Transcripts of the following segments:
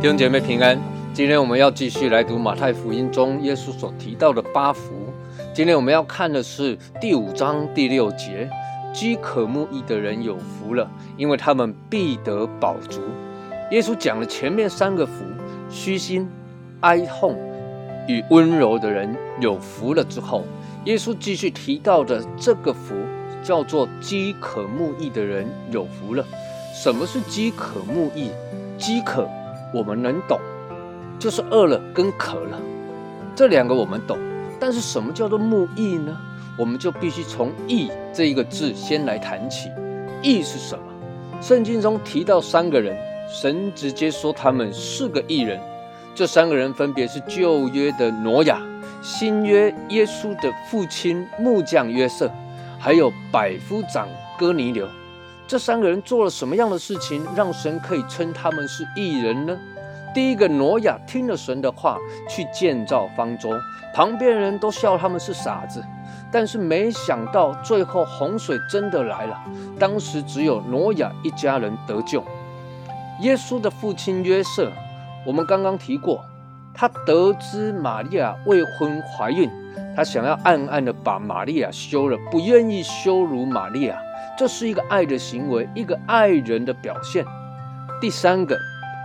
弟兄姐妹平安，今天我们要继续来读马太福音中耶稣所提到的八福。今天我们要看的是第五章第六节：饥渴慕义的人有福了，因为他们必得饱足。耶稣讲了前面三个福：虚心、哀痛与温柔的人有福了之后，耶稣继续提到的这个福叫做饥渴慕义的人有福了。什么是饥渴慕义？饥渴。我们能懂，就是饿了跟渴了，这两个我们懂。但是什么叫做慕义呢？我们就必须从义这一个字先来谈起。义是什么？圣经中提到三个人，神直接说他们是个义人。这三个人分别是旧约的挪亚，新约耶稣的父亲木匠约瑟，还有百夫长哥尼流。这三个人做了什么样的事情，让神可以称他们是异人呢？第一个，挪亚听了神的话去建造方舟，旁边人都笑他们是傻子，但是没想到最后洪水真的来了，当时只有挪亚一家人得救。耶稣的父亲约瑟，我们刚刚提过，他得知玛利亚未婚怀孕，他想要暗暗的把玛利亚休了，不愿意羞辱玛利亚。这是一个爱的行为，一个爱人的表现。第三个，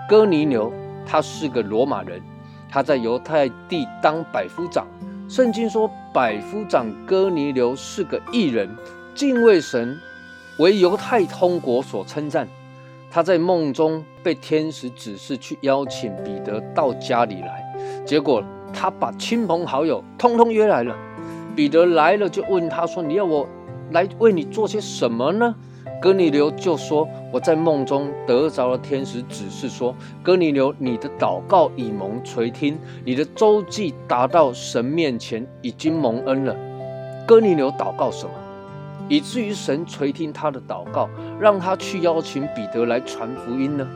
哥尼流，他是个罗马人，他在犹太地当百夫长。圣经说，百夫长哥尼流是个异人，敬畏神，为犹太通国所称赞。他在梦中被天使指示去邀请彼得到家里来，结果他把亲朋好友通通约来了。彼得来了就问他说：“你要我？”来为你做些什么呢？哥尼流就说：“我在梦中得着了天使指示，说哥尼流，你的祷告已蒙垂听，你的周记达到神面前，已经蒙恩了。”哥尼流祷告什么，以至于神垂听他的祷告，让他去邀请彼得来传福音呢？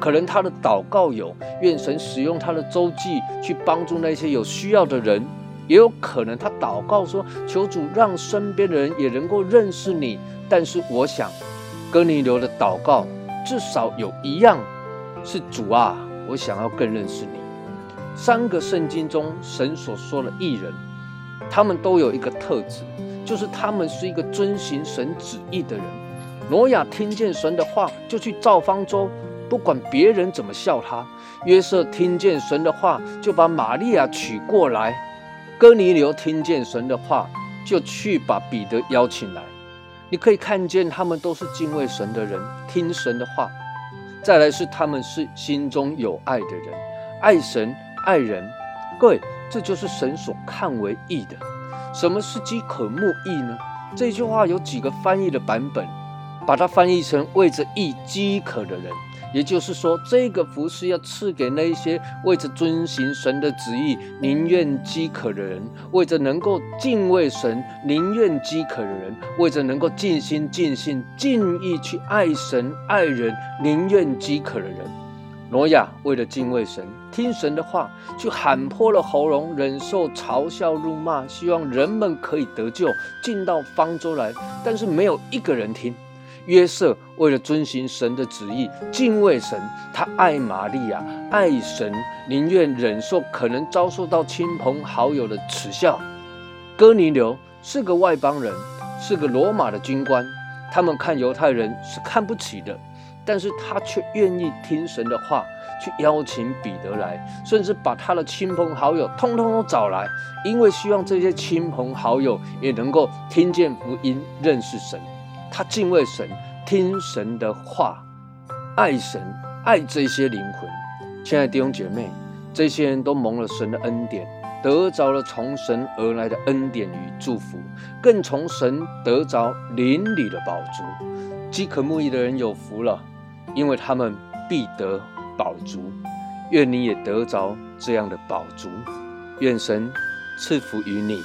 可能他的祷告有愿神使用他的周记去帮助那些有需要的人。也有可能他祷告说：“求主让身边的人也能够认识你。”但是我想，哥尼流的祷告至少有一样是主啊，我想要更认识你。三个圣经中神所说的艺人，他们都有一个特质，就是他们是一个遵行神旨意的人。挪亚听见神的话就去造方舟，不管别人怎么笑他；约瑟听见神的话就把玛利亚娶过来。哥尼流听见神的话，就去把彼得邀请来。你可以看见，他们都是敬畏神的人，听神的话。再来是他们是心中有爱的人，爱神爱人。各位，这就是神所看为义的。什么是饥渴慕义呢？这句话有几个翻译的版本，把它翻译成为着义饥渴的人。也就是说，这个福是要赐给那一些为着遵行神的旨意、宁愿饥渴的人；为着能够敬畏神、宁愿饥渴的人；为着能够尽心尽性尽意去爱神爱人、宁愿饥渴的人。挪亚为了敬畏神、听神的话，去喊破了喉咙，忍受嘲笑辱骂，希望人们可以得救，进到方舟来。但是没有一个人听。约瑟为了遵行神的旨意，敬畏神，他爱玛利亚，爱神，宁愿忍受可能遭受到亲朋好友的耻笑。哥尼流是个外邦人，是个罗马的军官，他们看犹太人是看不起的，但是他却愿意听神的话，去邀请彼得来，甚至把他的亲朋好友通通都找来，因为希望这些亲朋好友也能够听见福音，认识神。他敬畏神，听神的话，爱神，爱这些灵魂。亲爱的弟兄姐妹，这些人都蒙了神的恩典，得着了从神而来的恩典与祝福，更从神得着邻里的宝足。饥渴慕义的人有福了，因为他们必得宝足。愿你也得着这样的宝足。愿神赐福于你。